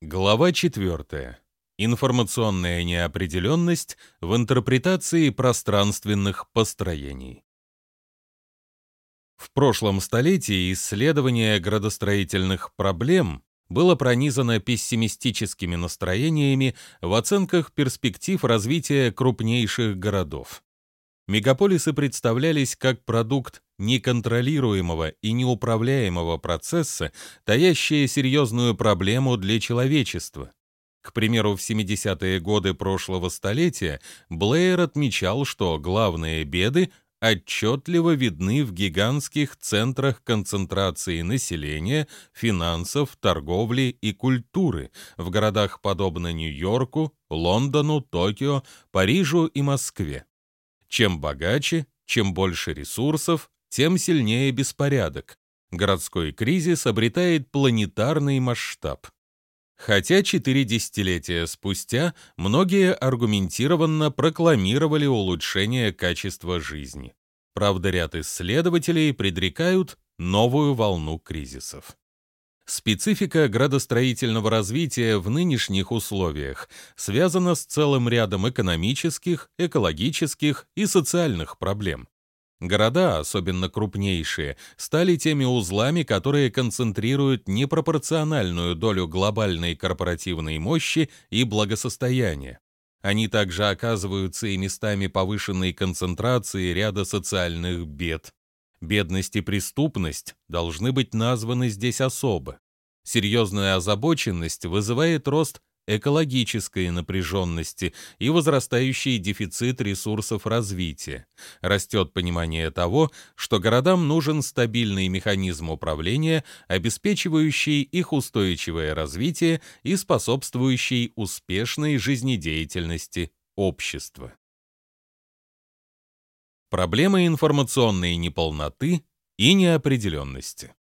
Глава 4. Информационная неопределенность в интерпретации пространственных построений. В прошлом столетии исследование градостроительных проблем было пронизано пессимистическими настроениями в оценках перспектив развития крупнейших городов. Мегаполисы представлялись как продукт неконтролируемого и неуправляемого процесса, таящие серьезную проблему для человечества. К примеру, в 70-е годы прошлого столетия Блэйр отмечал, что главные беды отчетливо видны в гигантских центрах концентрации населения, финансов, торговли и культуры в городах подобно Нью-Йорку, Лондону, Токио, Парижу и Москве. Чем богаче, чем больше ресурсов, тем сильнее беспорядок. Городской кризис обретает планетарный масштаб. Хотя четыре десятилетия спустя многие аргументированно прокламировали улучшение качества жизни. Правда, ряд исследователей предрекают новую волну кризисов. Специфика градостроительного развития в нынешних условиях связана с целым рядом экономических, экологических и социальных проблем. Города, особенно крупнейшие, стали теми узлами, которые концентрируют непропорциональную долю глобальной корпоративной мощи и благосостояния. Они также оказываются и местами повышенной концентрации ряда социальных бед. Бедность и преступность должны быть названы здесь особо. Серьезную озабоченность вызывает рост экологической напряженности и возрастающий дефицит ресурсов развития. Растет понимание того, что городам нужен стабильный механизм управления, обеспечивающий их устойчивое развитие и способствующий успешной жизнедеятельности общества. Проблема информационной неполноты и неопределенности.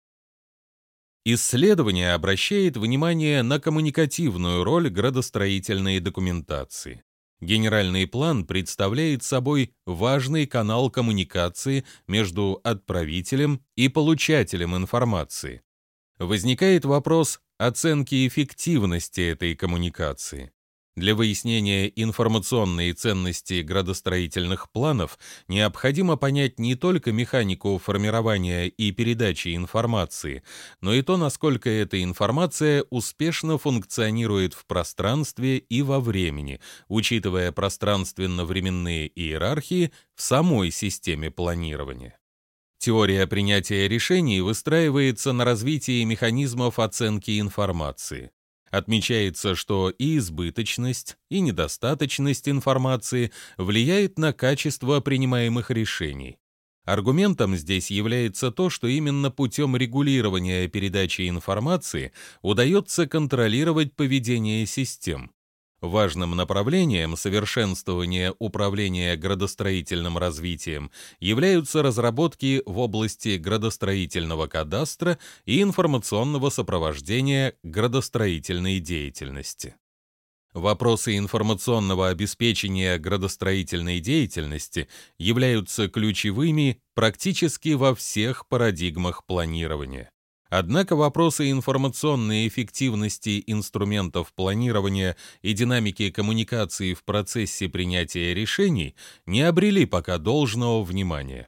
Исследование обращает внимание на коммуникативную роль градостроительной документации. Генеральный план представляет собой важный канал коммуникации между отправителем и получателем информации. Возникает вопрос оценки эффективности этой коммуникации. Для выяснения информационной ценности градостроительных планов необходимо понять не только механику формирования и передачи информации, но и то, насколько эта информация успешно функционирует в пространстве и во времени, учитывая пространственно-временные иерархии в самой системе планирования. Теория принятия решений выстраивается на развитии механизмов оценки информации. Отмечается, что и избыточность, и недостаточность информации влияет на качество принимаемых решений. Аргументом здесь является то, что именно путем регулирования передачи информации удается контролировать поведение систем. Важным направлением совершенствования управления градостроительным развитием являются разработки в области градостроительного кадастра и информационного сопровождения градостроительной деятельности. Вопросы информационного обеспечения градостроительной деятельности являются ключевыми практически во всех парадигмах планирования. Однако вопросы информационной эффективности инструментов планирования и динамики коммуникации в процессе принятия решений не обрели пока должного внимания.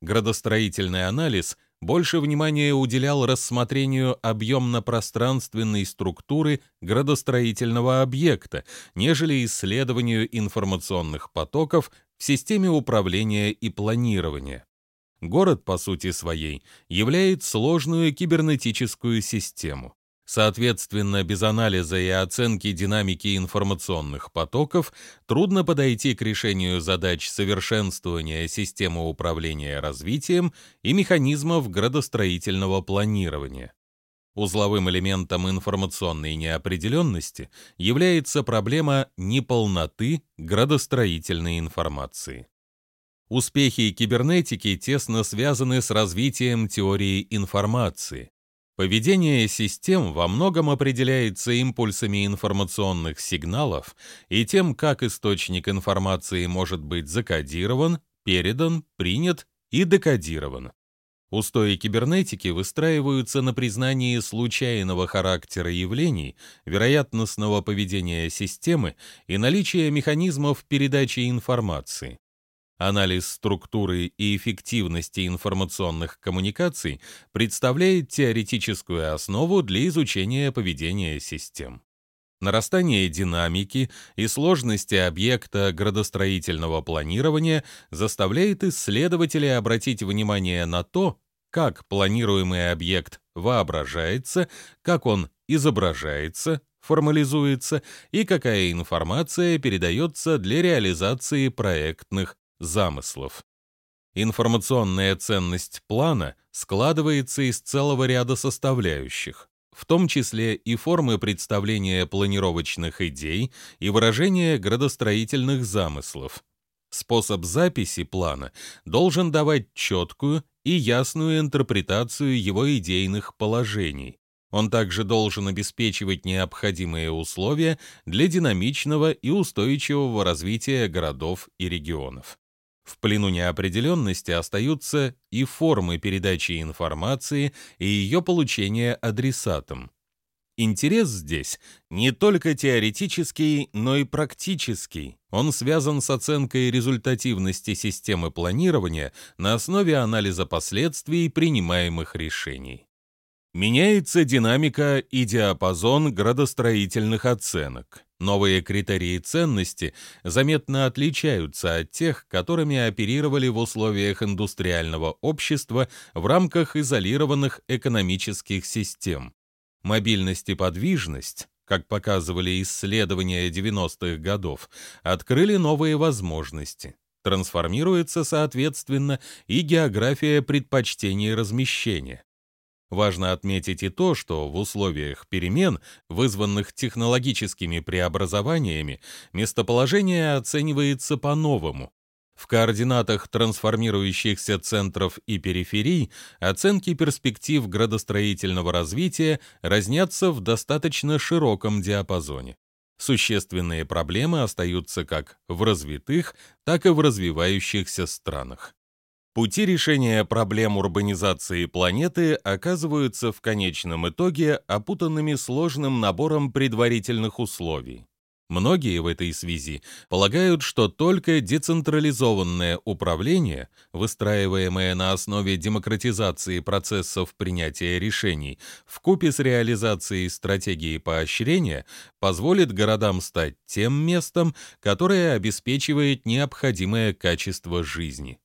Градостроительный анализ больше внимания уделял рассмотрению объемно-пространственной структуры градостроительного объекта, нежели исследованию информационных потоков в системе управления и планирования. Город, по сути своей, являет сложную кибернетическую систему. Соответственно, без анализа и оценки динамики информационных потоков трудно подойти к решению задач совершенствования системы управления развитием и механизмов градостроительного планирования. Узловым элементом информационной неопределенности является проблема неполноты градостроительной информации. Успехи кибернетики тесно связаны с развитием теории информации. Поведение систем во многом определяется импульсами информационных сигналов и тем, как источник информации может быть закодирован, передан, принят и декодирован. Устои кибернетики выстраиваются на признании случайного характера явлений, вероятностного поведения системы и наличия механизмов передачи информации. Анализ структуры и эффективности информационных коммуникаций представляет теоретическую основу для изучения поведения систем. Нарастание динамики и сложности объекта градостроительного планирования заставляет исследователей обратить внимание на то, как планируемый объект воображается, как он изображается, формализуется и какая информация передается для реализации проектных замыслов. Информационная ценность плана складывается из целого ряда составляющих в том числе и формы представления планировочных идей и выражения градостроительных замыслов. Способ записи плана должен давать четкую и ясную интерпретацию его идейных положений. Он также должен обеспечивать необходимые условия для динамичного и устойчивого развития городов и регионов. В плену неопределенности остаются и формы передачи информации и ее получения адресатом. Интерес здесь не только теоретический, но и практический. Он связан с оценкой результативности системы планирования на основе анализа последствий принимаемых решений. Меняется динамика и диапазон градостроительных оценок. Новые критерии ценности заметно отличаются от тех, которыми оперировали в условиях индустриального общества в рамках изолированных экономических систем. Мобильность и подвижность, как показывали исследования 90-х годов, открыли новые возможности. Трансформируется, соответственно, и география предпочтений размещения. Важно отметить и то, что в условиях перемен, вызванных технологическими преобразованиями, местоположение оценивается по-новому. В координатах трансформирующихся центров и периферий оценки перспектив градостроительного развития разнятся в достаточно широком диапазоне. Существенные проблемы остаются как в развитых, так и в развивающихся странах. Пути решения проблем урбанизации планеты оказываются в конечном итоге опутанными сложным набором предварительных условий. Многие в этой связи полагают, что только децентрализованное управление, выстраиваемое на основе демократизации процессов принятия решений, вкупе с реализацией стратегии поощрения, позволит городам стать тем местом, которое обеспечивает необходимое качество жизни.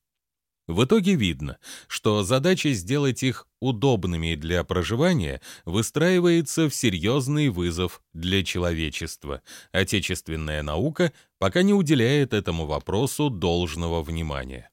В итоге видно, что задача сделать их удобными для проживания выстраивается в серьезный вызов для человечества. Отечественная наука пока не уделяет этому вопросу должного внимания.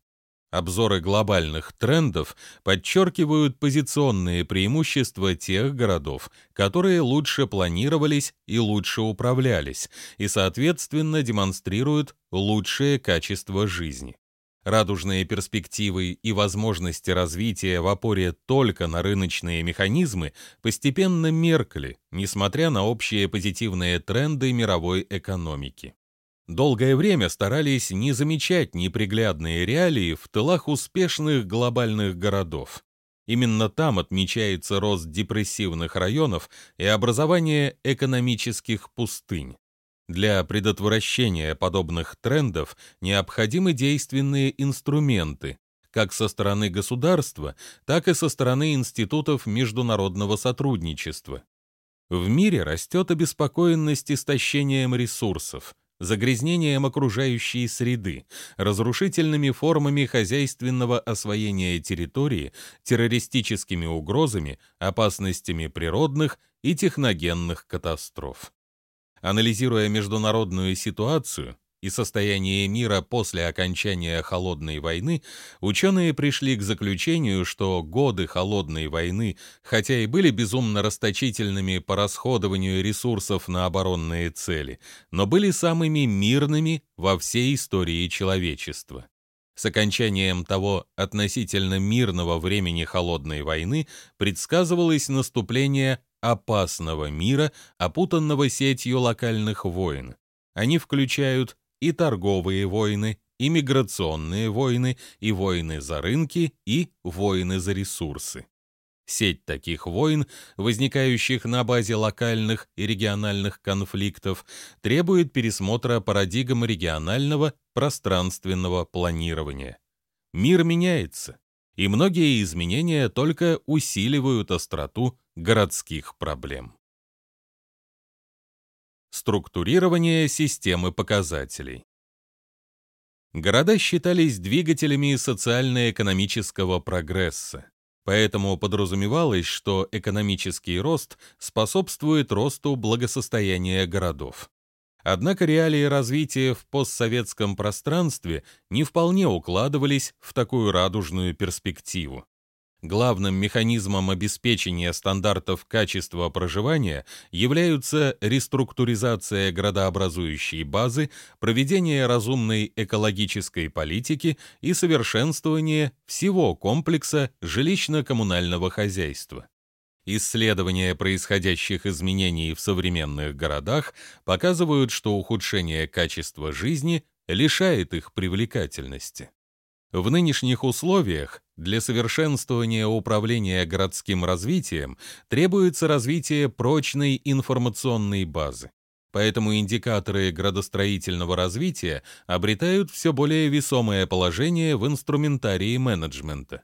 Обзоры глобальных трендов подчеркивают позиционные преимущества тех городов, которые лучше планировались и лучше управлялись, и, соответственно, демонстрируют лучшее качество жизни. Радужные перспективы и возможности развития в опоре только на рыночные механизмы постепенно меркли, несмотря на общие позитивные тренды мировой экономики. Долгое время старались не замечать неприглядные реалии в тылах успешных глобальных городов. Именно там отмечается рост депрессивных районов и образование экономических пустынь. Для предотвращения подобных трендов необходимы действенные инструменты, как со стороны государства, так и со стороны институтов международного сотрудничества. В мире растет обеспокоенность истощением ресурсов, загрязнением окружающей среды, разрушительными формами хозяйственного освоения территории, террористическими угрозами, опасностями природных и техногенных катастроф. Анализируя международную ситуацию и состояние мира после окончания Холодной войны, ученые пришли к заключению, что годы Холодной войны, хотя и были безумно расточительными по расходованию ресурсов на оборонные цели, но были самыми мирными во всей истории человечества. С окончанием того относительно мирного времени Холодной войны предсказывалось наступление опасного мира, опутанного сетью локальных войн. Они включают и торговые войны, иммиграционные войны и войны за рынки и войны за ресурсы. Сеть таких войн, возникающих на базе локальных и региональных конфликтов, требует пересмотра парадигм регионального пространственного планирования. Мир меняется, и многие изменения только усиливают остроту городских проблем. Структурирование системы показателей. Города считались двигателями социально-экономического прогресса. Поэтому подразумевалось, что экономический рост способствует росту благосостояния городов. Однако реалии развития в постсоветском пространстве не вполне укладывались в такую радужную перспективу. Главным механизмом обеспечения стандартов качества проживания являются реструктуризация градообразующей базы, проведение разумной экологической политики и совершенствование всего комплекса жилищно-коммунального хозяйства. Исследования происходящих изменений в современных городах показывают, что ухудшение качества жизни лишает их привлекательности. В нынешних условиях для совершенствования управления городским развитием требуется развитие прочной информационной базы. Поэтому индикаторы градостроительного развития обретают все более весомое положение в инструментарии менеджмента.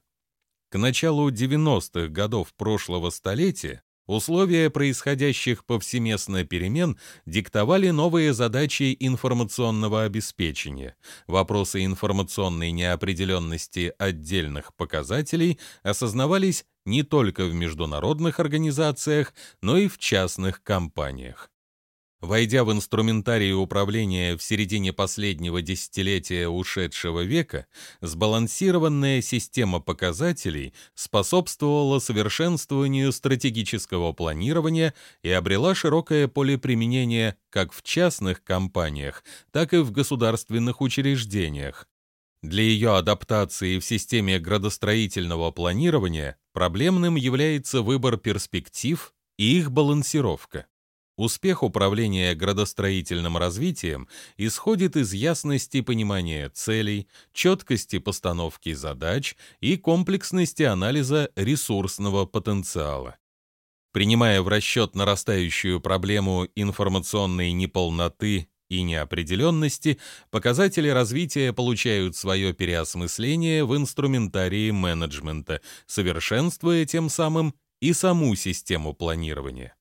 К началу 90-х годов прошлого столетия Условия происходящих повсеместно перемен диктовали новые задачи информационного обеспечения. Вопросы информационной неопределенности отдельных показателей осознавались не только в международных организациях, но и в частных компаниях. Войдя в инструментарий управления в середине последнего десятилетия ушедшего века, сбалансированная система показателей способствовала совершенствованию стратегического планирования и обрела широкое поле применения как в частных компаниях, так и в государственных учреждениях. Для ее адаптации в системе градостроительного планирования проблемным является выбор перспектив и их балансировка. Успех управления градостроительным развитием исходит из ясности понимания целей, четкости постановки задач и комплексности анализа ресурсного потенциала. Принимая в расчет нарастающую проблему информационной неполноты и неопределенности, показатели развития получают свое переосмысление в инструментарии менеджмента, совершенствуя тем самым и саму систему планирования.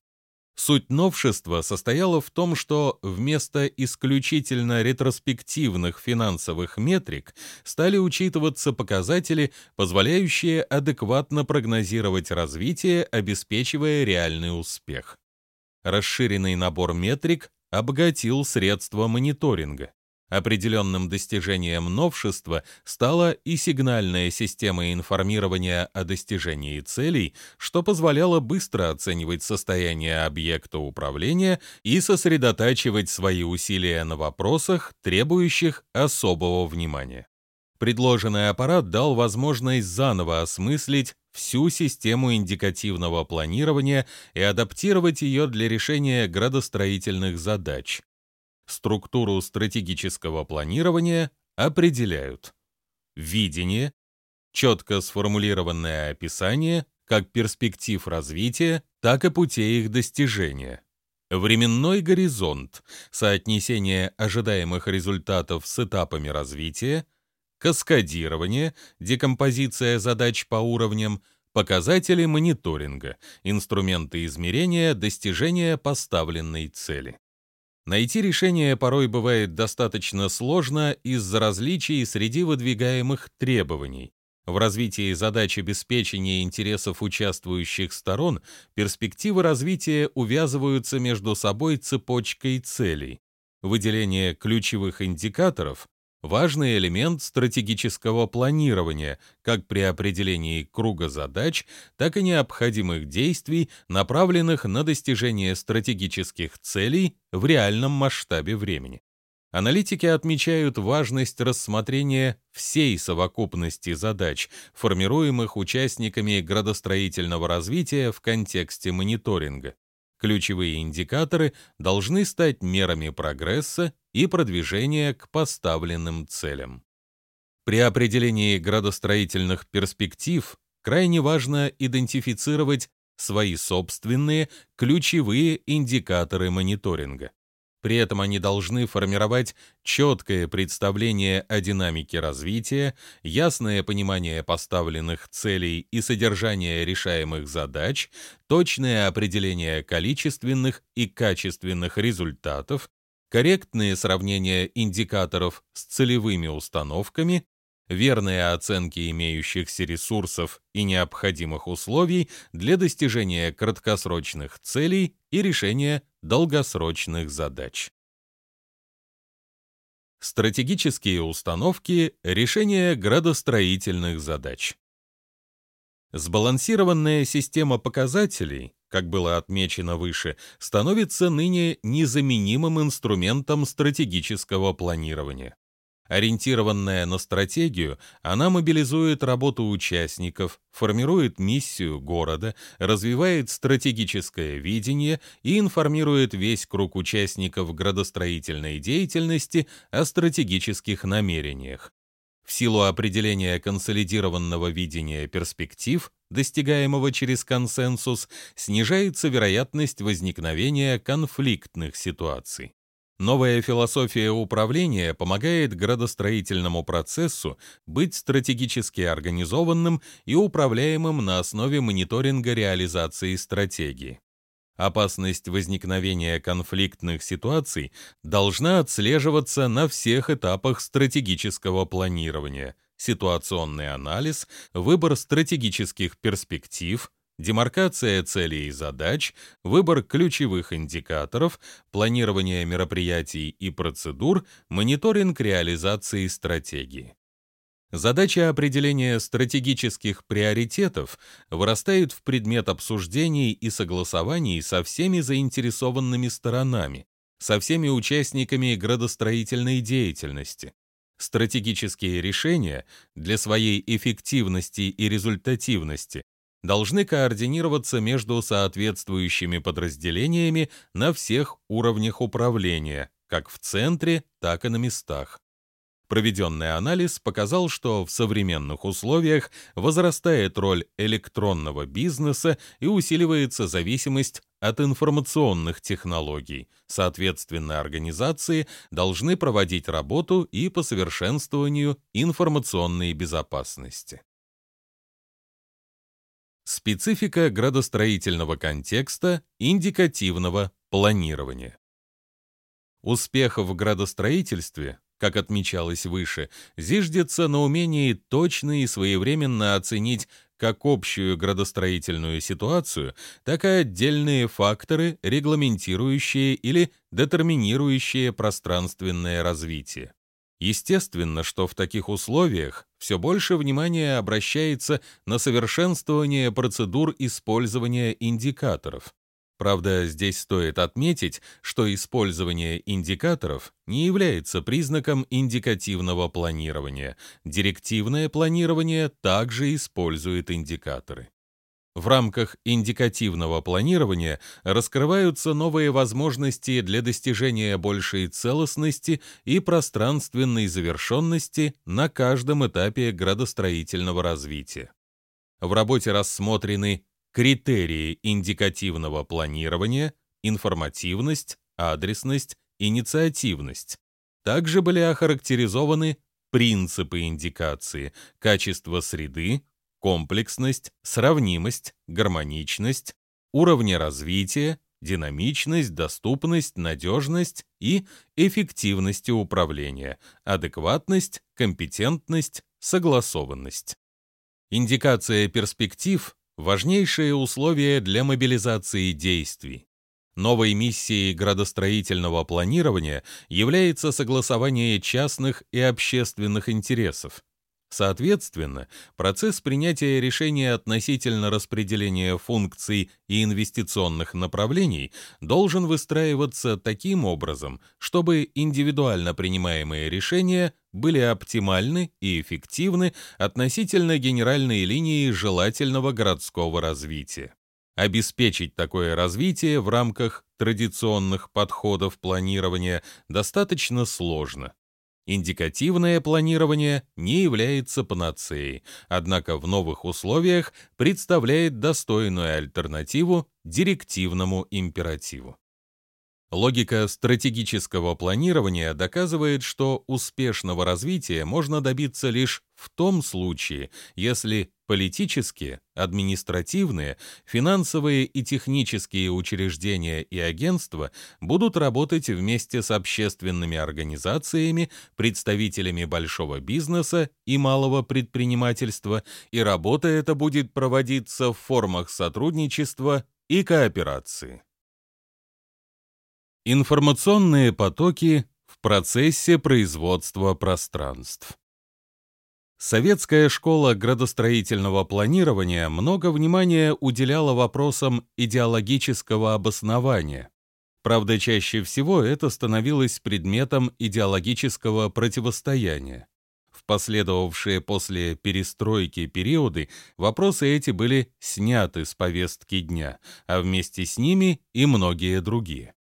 Суть новшества состояла в том, что вместо исключительно ретроспективных финансовых метрик стали учитываться показатели, позволяющие адекватно прогнозировать развитие, обеспечивая реальный успех. Расширенный набор метрик обогатил средства мониторинга. Определенным достижением новшества стала и сигнальная система информирования о достижении целей, что позволяло быстро оценивать состояние объекта управления и сосредотачивать свои усилия на вопросах, требующих особого внимания. Предложенный аппарат дал возможность заново осмыслить всю систему индикативного планирования и адаптировать ее для решения градостроительных задач, структуру стратегического планирования определяют видение, четко сформулированное описание как перспектив развития, так и путей их достижения, временной горизонт, соотнесение ожидаемых результатов с этапами развития, каскадирование, декомпозиция задач по уровням, показатели мониторинга, инструменты измерения достижения поставленной цели. Найти решение порой бывает достаточно сложно из-за различий среди выдвигаемых требований. В развитии задач обеспечения интересов участвующих сторон перспективы развития увязываются между собой цепочкой целей. Выделение ключевых индикаторов важный элемент стратегического планирования, как при определении круга задач, так и необходимых действий, направленных на достижение стратегических целей в реальном масштабе времени. Аналитики отмечают важность рассмотрения всей совокупности задач, формируемых участниками градостроительного развития в контексте мониторинга. Ключевые индикаторы должны стать мерами прогресса и продвижения к поставленным целям. При определении градостроительных перспектив крайне важно идентифицировать свои собственные ключевые индикаторы мониторинга. При этом они должны формировать четкое представление о динамике развития, ясное понимание поставленных целей и содержания решаемых задач, точное определение количественных и качественных результатов, корректные сравнения индикаторов с целевыми установками, верные оценки имеющихся ресурсов и необходимых условий для достижения краткосрочных целей и решения долгосрочных задач. Стратегические установки решения градостроительных задач. Сбалансированная система показателей, как было отмечено выше, становится ныне незаменимым инструментом стратегического планирования. Ориентированная на стратегию, она мобилизует работу участников, формирует миссию города, развивает стратегическое видение и информирует весь круг участников градостроительной деятельности о стратегических намерениях. В силу определения консолидированного видения перспектив, достигаемого через консенсус, снижается вероятность возникновения конфликтных ситуаций. Новая философия управления помогает градостроительному процессу быть стратегически организованным и управляемым на основе мониторинга реализации стратегии. Опасность возникновения конфликтных ситуаций должна отслеживаться на всех этапах стратегического планирования – ситуационный анализ, выбор стратегических перспектив, демаркация целей и задач, выбор ключевых индикаторов, планирование мероприятий и процедур, мониторинг реализации стратегии. Задача определения стратегических приоритетов вырастает в предмет обсуждений и согласований со всеми заинтересованными сторонами, со всеми участниками градостроительной деятельности. Стратегические решения для своей эффективности и результативности должны координироваться между соответствующими подразделениями на всех уровнях управления, как в центре, так и на местах. Проведенный анализ показал, что в современных условиях возрастает роль электронного бизнеса и усиливается зависимость от информационных технологий. Соответственно, организации должны проводить работу и по совершенствованию информационной безопасности. Специфика градостроительного контекста индикативного планирования. Успех в градостроительстве, как отмечалось выше, зиждется на умении точно и своевременно оценить как общую градостроительную ситуацию, так и отдельные факторы, регламентирующие или детерминирующие пространственное развитие. Естественно, что в таких условиях все больше внимания обращается на совершенствование процедур использования индикаторов. Правда, здесь стоит отметить, что использование индикаторов не является признаком индикативного планирования. Директивное планирование также использует индикаторы. В рамках индикативного планирования раскрываются новые возможности для достижения большей целостности и пространственной завершенности на каждом этапе градостроительного развития. В работе рассмотрены критерии индикативного планирования, информативность, адресность, инициативность. Также были охарактеризованы принципы индикации, качество среды, комплексность, сравнимость, гармоничность, уровни развития, динамичность, доступность, надежность и эффективность управления, адекватность, компетентность, согласованность. Индикация перспектив – важнейшее условие для мобилизации действий. Новой миссией градостроительного планирования является согласование частных и общественных интересов, Соответственно, процесс принятия решения относительно распределения функций и инвестиционных направлений должен выстраиваться таким образом, чтобы индивидуально принимаемые решения были оптимальны и эффективны относительно генеральной линии желательного городского развития. Обеспечить такое развитие в рамках традиционных подходов планирования достаточно сложно. Индикативное планирование не является панацеей, однако в новых условиях представляет достойную альтернативу директивному императиву. Логика стратегического планирования доказывает, что успешного развития можно добиться лишь в том случае, если политические, административные, финансовые и технические учреждения и агентства будут работать вместе с общественными организациями, представителями большого бизнеса и малого предпринимательства, и работа эта будет проводиться в формах сотрудничества и кооперации. Информационные потоки в процессе производства пространств. Советская школа градостроительного планирования много внимания уделяла вопросам идеологического обоснования. Правда, чаще всего это становилось предметом идеологического противостояния. В последовавшие после перестройки периоды вопросы эти были сняты с повестки дня, а вместе с ними и многие другие.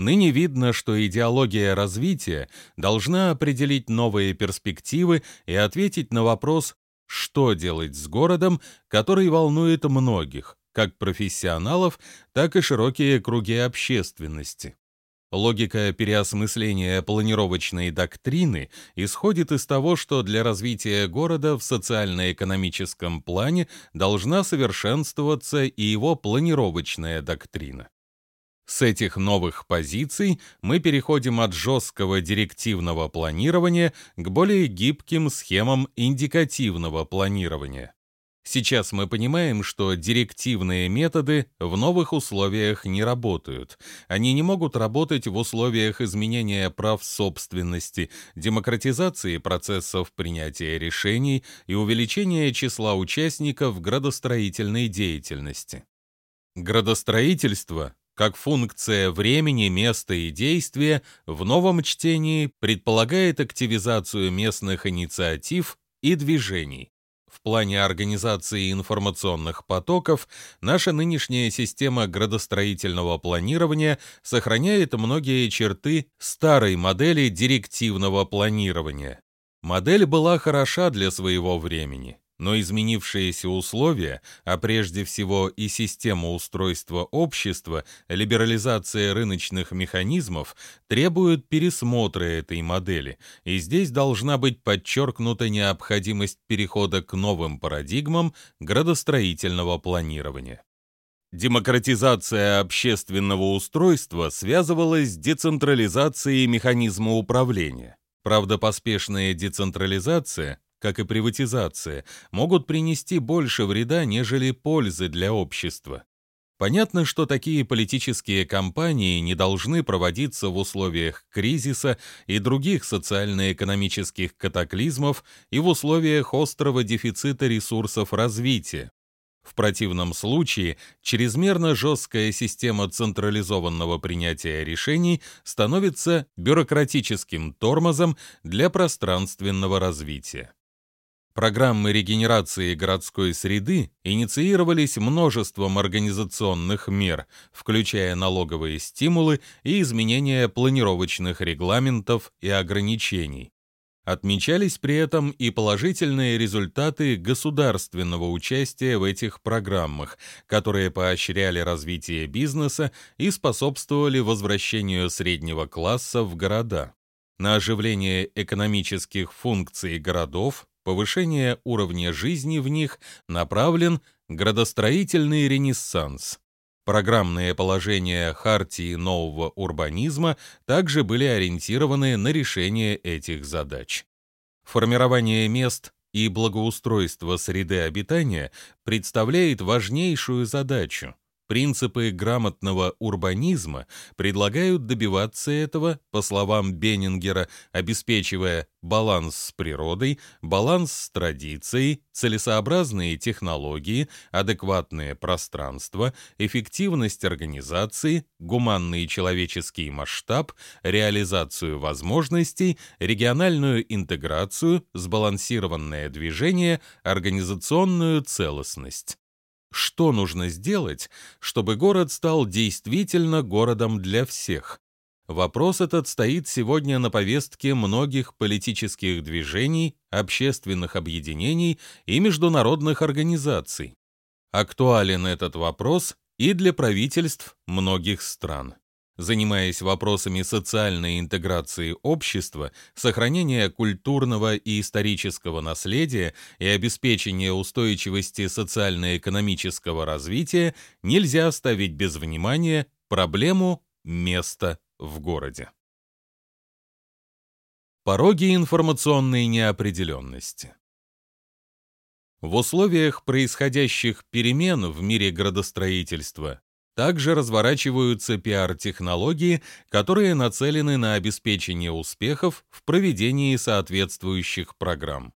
Ныне видно, что идеология развития должна определить новые перспективы и ответить на вопрос, что делать с городом, который волнует многих, как профессионалов, так и широкие круги общественности. Логика переосмысления планировочной доктрины исходит из того, что для развития города в социально-экономическом плане должна совершенствоваться и его планировочная доктрина. С этих новых позиций мы переходим от жесткого директивного планирования к более гибким схемам индикативного планирования. Сейчас мы понимаем, что директивные методы в новых условиях не работают. Они не могут работать в условиях изменения прав собственности, демократизации процессов принятия решений и увеличения числа участников градостроительной деятельности. Градостроительство как функция времени, места и действия в новом чтении предполагает активизацию местных инициатив и движений. В плане организации информационных потоков наша нынешняя система градостроительного планирования сохраняет многие черты старой модели директивного планирования. Модель была хороша для своего времени но изменившиеся условия, а прежде всего и система устройства общества, либерализация рыночных механизмов требуют пересмотра этой модели, и здесь должна быть подчеркнута необходимость перехода к новым парадигмам градостроительного планирования. Демократизация общественного устройства связывалась с децентрализацией механизма управления. Правда, поспешная децентрализация как и приватизация, могут принести больше вреда, нежели пользы для общества. Понятно, что такие политические кампании не должны проводиться в условиях кризиса и других социально-экономических катаклизмов и в условиях острого дефицита ресурсов развития. В противном случае чрезмерно жесткая система централизованного принятия решений становится бюрократическим тормозом для пространственного развития. Программы регенерации городской среды инициировались множеством организационных мер, включая налоговые стимулы и изменения планировочных регламентов и ограничений. Отмечались при этом и положительные результаты государственного участия в этих программах, которые поощряли развитие бизнеса и способствовали возвращению среднего класса в города. На оживление экономических функций городов повышение уровня жизни в них направлен градостроительный ренессанс. Программные положения Хартии нового урбанизма также были ориентированы на решение этих задач. Формирование мест и благоустройство среды обитания представляет важнейшую задачу, Принципы грамотного урбанизма предлагают добиваться этого, по словам Беннингера, обеспечивая баланс с природой, баланс с традицией, целесообразные технологии, адекватное пространство, эффективность организации, гуманный человеческий масштаб, реализацию возможностей, региональную интеграцию, сбалансированное движение, организационную целостность. Что нужно сделать, чтобы город стал действительно городом для всех? вопрос этот стоит сегодня на повестке многих политических движений, общественных объединений и международных организаций. Актуален этот вопрос и для правительств многих стран занимаясь вопросами социальной интеграции общества, сохранения культурного и исторического наследия и обеспечения устойчивости социально-экономического развития, нельзя оставить без внимания проблему места в городе. Пороги информационной неопределенности в условиях происходящих перемен в мире градостроительства также разворачиваются пиар-технологии, которые нацелены на обеспечение успехов в проведении соответствующих программ.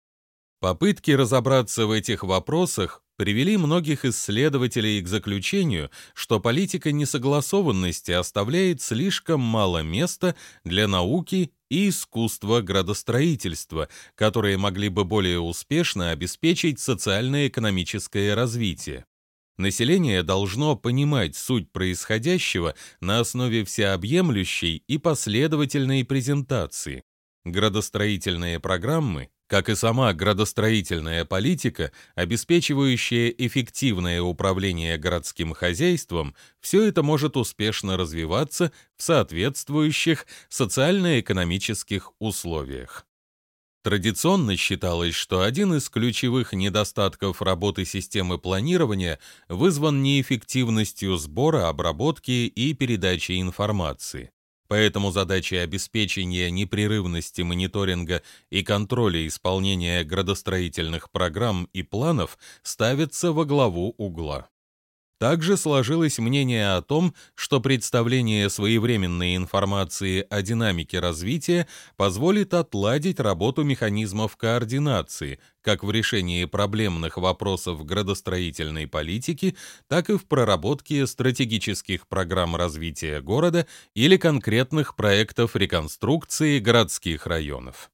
Попытки разобраться в этих вопросах привели многих исследователей к заключению, что политика несогласованности оставляет слишком мало места для науки и искусства градостроительства, которые могли бы более успешно обеспечить социально-экономическое развитие. Население должно понимать суть происходящего на основе всеобъемлющей и последовательной презентации. Градостроительные программы, как и сама градостроительная политика, обеспечивающая эффективное управление городским хозяйством, все это может успешно развиваться в соответствующих социально-экономических условиях. Традиционно считалось, что один из ключевых недостатков работы системы планирования вызван неэффективностью сбора, обработки и передачи информации. Поэтому задачи обеспечения непрерывности мониторинга и контроля исполнения градостроительных программ и планов ставятся во главу угла. Также сложилось мнение о том, что представление своевременной информации о динамике развития позволит отладить работу механизмов координации, как в решении проблемных вопросов градостроительной политики, так и в проработке стратегических программ развития города или конкретных проектов реконструкции городских районов.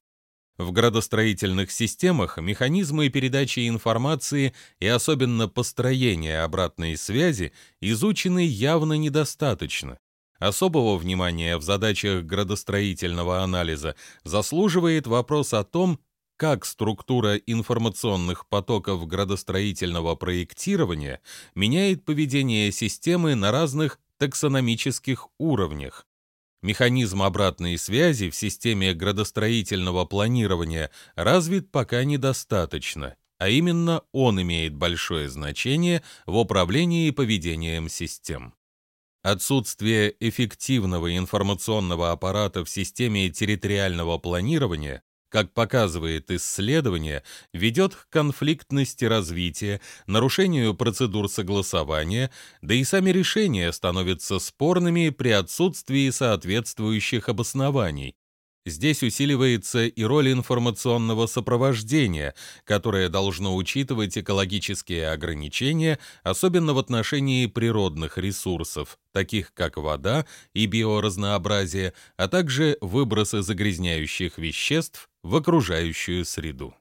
В градостроительных системах механизмы передачи информации и особенно построения обратной связи изучены явно недостаточно. Особого внимания в задачах градостроительного анализа заслуживает вопрос о том, как структура информационных потоков градостроительного проектирования меняет поведение системы на разных таксономических уровнях, Механизм обратной связи в системе градостроительного планирования развит пока недостаточно, а именно он имеет большое значение в управлении поведением систем. Отсутствие эффективного информационного аппарата в системе территориального планирования как показывает исследование, ведет к конфликтности развития, нарушению процедур согласования, да и сами решения становятся спорными при отсутствии соответствующих обоснований, Здесь усиливается и роль информационного сопровождения, которое должно учитывать экологические ограничения, особенно в отношении природных ресурсов, таких как вода и биоразнообразие, а также выбросы загрязняющих веществ в окружающую среду.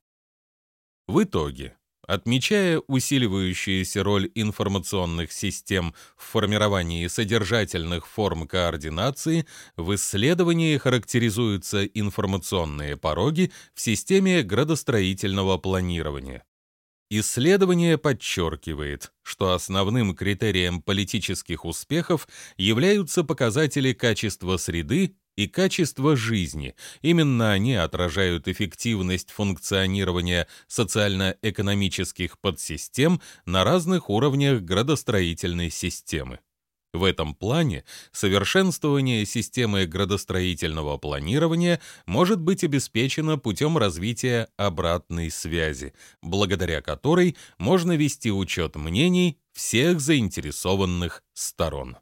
В итоге Отмечая усиливающуюся роль информационных систем в формировании содержательных форм координации, в исследовании характеризуются информационные пороги в системе градостроительного планирования. Исследование подчеркивает, что основным критерием политических успехов являются показатели качества среды и качество жизни. Именно они отражают эффективность функционирования социально-экономических подсистем на разных уровнях градостроительной системы. В этом плане совершенствование системы градостроительного планирования может быть обеспечено путем развития обратной связи, благодаря которой можно вести учет мнений всех заинтересованных сторон.